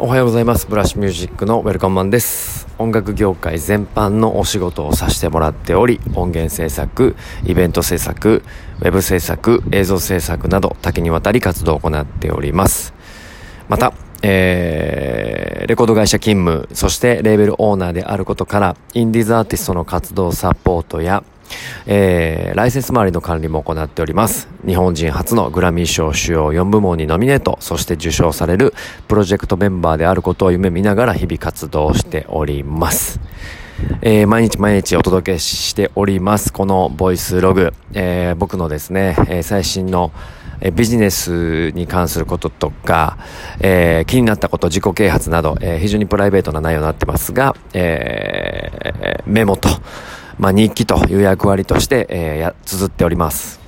おはようございます。ブラッシュミュージックのウェルカムマンです。音楽業界全般のお仕事をさせてもらっており音源制作イベント制作ウェブ制作映像制作など多岐にわたり活動を行っております。またえー、レコード会社勤務そしてレーベルオーナーであることからインディーズアーティストの活動サポートやえー、ライセンス周りの管理も行っております。日本人初のグラミー賞主要4部門にノミネート、そして受賞されるプロジェクトメンバーであることを夢見ながら日々活動しております。えー、毎日毎日お届けしております。このボイスログ、えー、僕のですね、えー、最新のえビジネスに関することとか、えー、気になったこと、自己啓発など、えー、非常にプライベートな内容になってますが、えー、メモと、まあ、日記という役割として、えー、や、綴っております。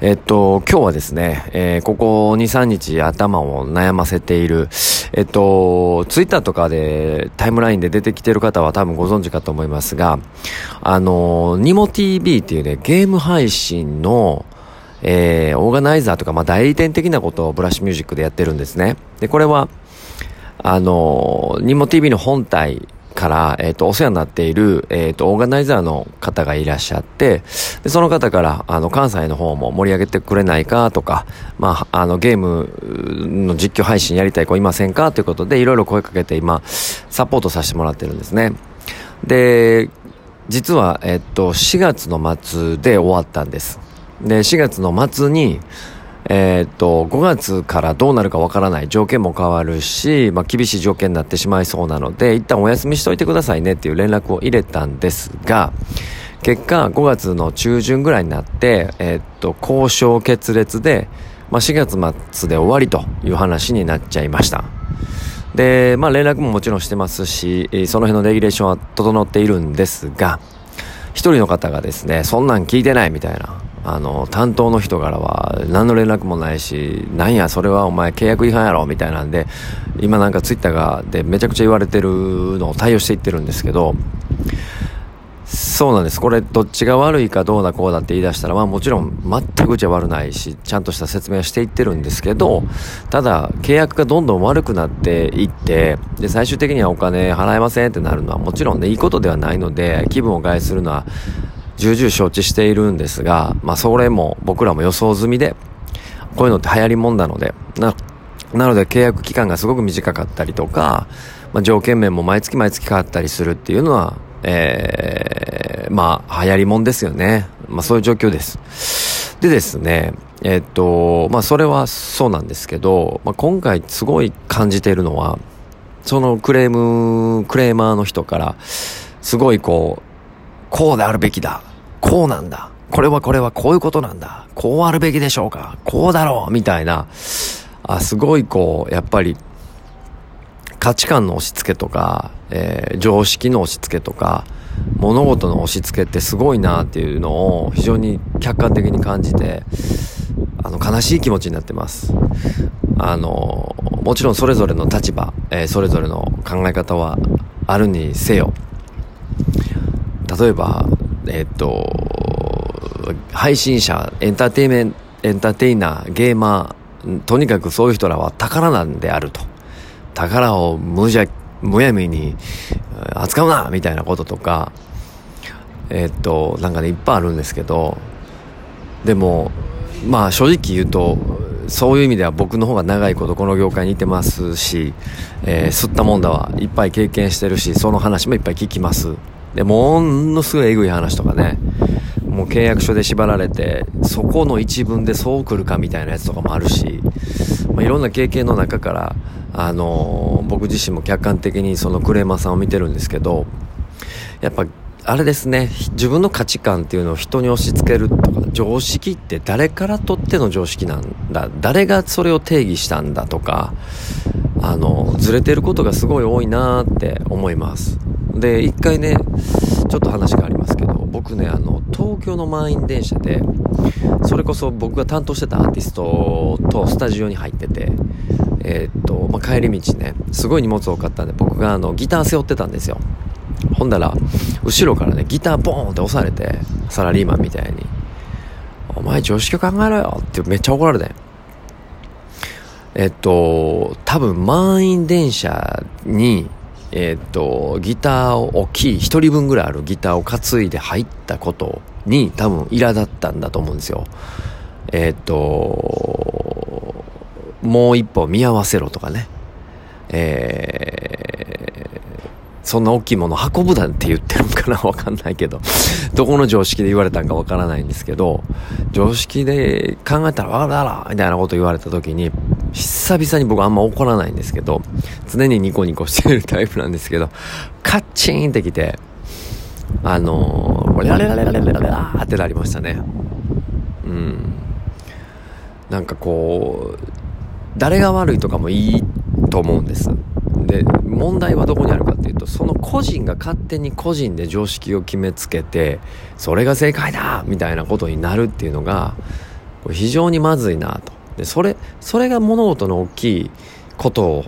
えっと、今日はですね、えー、ここ2、3日頭を悩ませている、えっと、ツイッターとかでタイムラインで出てきてる方は多分ご存知かと思いますが、あの、ニモ TV っていうね、ゲーム配信の、えー、オーガナイザーとか、まあ、代理店的なことをブラッシュミュージックでやってるんですね。で、これは、あの、ニモ TV の本体から、えっ、ー、と、お世話になっている、えっ、ー、と、オーガナイザーの方がいらっしゃって、で、その方から、あの、関西の方も盛り上げてくれないかとか、まあ、あの、ゲームの実況配信やりたい子いませんかということで、いろいろ声かけて今、サポートさせてもらってるんですね。で、実は、えっ、ー、と、4月の末で終わったんです。で、4月の末に、えー、っと、5月からどうなるかわからない条件も変わるし、まあ、厳しい条件になってしまいそうなので、一旦お休みしといてくださいねっていう連絡を入れたんですが、結果、5月の中旬ぐらいになって、えー、っと、交渉決裂で、まあ、4月末で終わりという話になっちゃいました。で、まあ、連絡ももちろんしてますし、その辺のレギュレーションは整っているんですが、一人の方がですね、そんなん聞いてないみたいな。あの、担当の人からは何の連絡もないし、なんや、それはお前契約違反やろみたいなんで、今なんかツイッターがでめちゃくちゃ言われてるのを対応していってるんですけど、そうなんです。これ、どっちが悪いかどうだこうだって言い出したら、まあもちろん全くじゃ悪ないし、ちゃんとした説明はしていってるんですけど、ただ、契約がどんどん悪くなっていって、で、最終的にはお金払えませんってなるのはもちろんね、いいことではないので、気分を害するのは重々承知しているんですが、まあそれも僕らも予想済みで、こういうのって流行りもんなので、な、なので契約期間がすごく短かったりとか、まあ条件面も毎月毎月変わったりするっていうのは、えー、まあ流行りもんですよね。まあそういう状況です。でですね、えっと、まあそれはそうなんですけど、まあ今回すごい感じているのは、そのクレーム、クレーマーの人から、すごいこう、こうであるべきだ。こうなんだ。これはこれはこういうことなんだ。こうあるべきでしょうか。こうだろう。みたいな。あ、すごいこう、やっぱり、価値観の押し付けとか、えー、常識の押し付けとか、物事の押し付けってすごいなっていうのを非常に客観的に感じて、あの、悲しい気持ちになってます。あの、もちろんそれぞれの立場、えー、それぞれの考え方はあるにせよ、例えば、えっと、配信者、エンターテイメン、エンターテイナー、ゲーマー、とにかくそういう人らは宝なんであると。宝を無邪、むやみに扱うなみたいなこととか、えっと、なんかね、いっぱいあるんですけど、でも、まあ正直言うと、そういう意味では僕の方が長いことこの業界にいてますし、えー、吸ったもんだはいっぱい経験してるし、その話もいっぱい聞きます。で、ものすごいえぐい話とかね、もう契約書で縛られて、そこの一文でそう来るかみたいなやつとかもあるし、まあ、いろんな経験の中から、あのー、僕自身も客観的にそのクレーマーさんを見てるんですけど、やっぱ、あれですね、自分の価値観っていうのを人に押し付けるとか、常識って誰からとっての常識なんだ、誰がそれを定義したんだとか、あの、ずれてることがすごい多いなーって思います。で、一回ね、ちょっと話がありますけど、僕ね、あの、東京の満員電車で、それこそ僕が担当してたアーティストとスタジオに入ってて、えー、っと、まあ、帰り道ね、すごい荷物多かったんで、僕があの、ギター背負ってたんですよ。ほんだら、後ろからね、ギターボーンって押されて、サラリーマンみたいに、お前常識を考えろよってめっちゃ怒られて。えっと、多分満員電車に、えっと、ギターを大きい、一人分ぐらいあるギターを担いで入ったことに多分苛立ったんだと思うんですよ。えっと、もう一歩見合わせろとかね。えー、そんな大きいもの運ぶなんて言ってるんかなわかんないけど、どこの常識で言われたんかわからないんですけど、常識で考えたらわかるだろみたいなこと言われた時に、久々に僕あんま怒らないんですけど、常にニコニコしてるタイプなんですけど、カッチーンってきて、あのー、ラレラレラレララーってなりましたね。うん。なんかこう、誰が悪いとかもいいと思うんです。で問題はどこにあるかっていうとその個人が勝手に個人で常識を決めつけてそれが正解だみたいなことになるっていうのが非常にまずいなとでそれそれが物事の大きいことを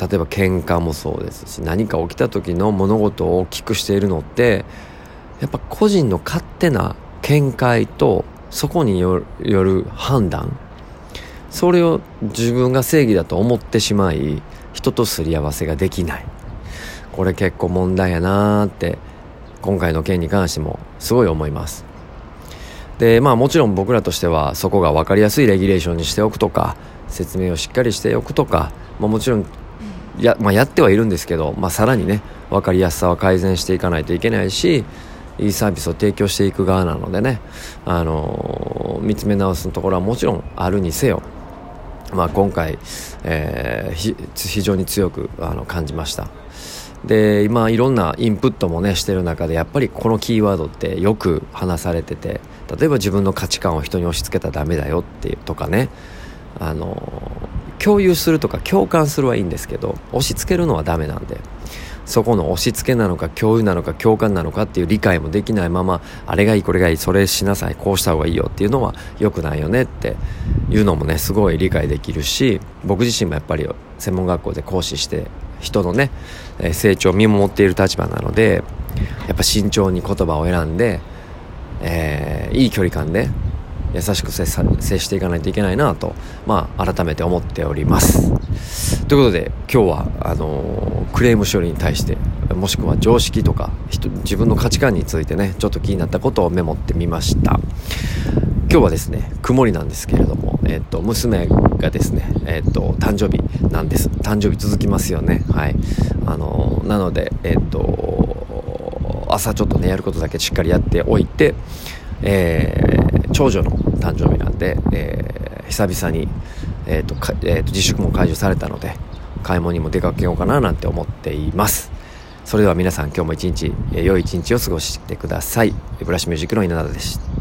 例えば喧嘩もそうですし何か起きた時の物事を大きくしているのってやっぱ個人の勝手な見解とそこによる判断それを自分が正義だと思ってしまい人とすり合わせができない。これ結構問題やなーって今回の件に関してもすごい思います。でまあもちろん僕らとしてはそこが分かりやすいレギュレーションにしておくとか説明をしっかりしておくとか、まあ、もちろんや,、まあ、やってはいるんですけど、まあ、さらにね分かりやすさは改善していかないといけないしいいサービスを提供していく側なのでね、あのー、見つめ直すところはもちろんあるにせよまあ、今回、えー、非常に強くあの感じました。で今いろんなインプットもねしてる中でやっぱりこのキーワードってよく話されてて例えば自分の価値観を人に押し付けたらダメだよっていうとかねあの共有するとか共感するはいいんですけど押し付けるのはダメなんでそこの押し付けなのか共有なのか共感なのかっていう理解もできないままあれがいいこれがいいそれしなさいこうした方がいいよっていうのは良くないよねっていうのもねすごい理解できるし僕自身もやっぱり専門学校で講師して人のね成長を見守っている立場なのでやっぱ慎重に言葉を選んで、えー、いい距離感で優しく接していかないといけないなと、まあ、改めて思っております。ということで今日はあのー、クレーム処理に対してもしくは常識とか人自分の価値観についてねちょっと気になったことをメモってみました。今日はですね曇りなんですけれども、えっと、娘がですね、えっと、誕生日なんです。誕生日続きますよね。はい。あのなのでえっと朝ちょっとねやることだけしっかりやっておいてえー、長女の誕生日なんで、えー、久々に、えーとえーと、自粛も解除されたので買い物にも出かけようかななんて思っています。それでは皆さん今日も一日、え、良い一日を過ごしてください。ブラシミュージックの稲田でした。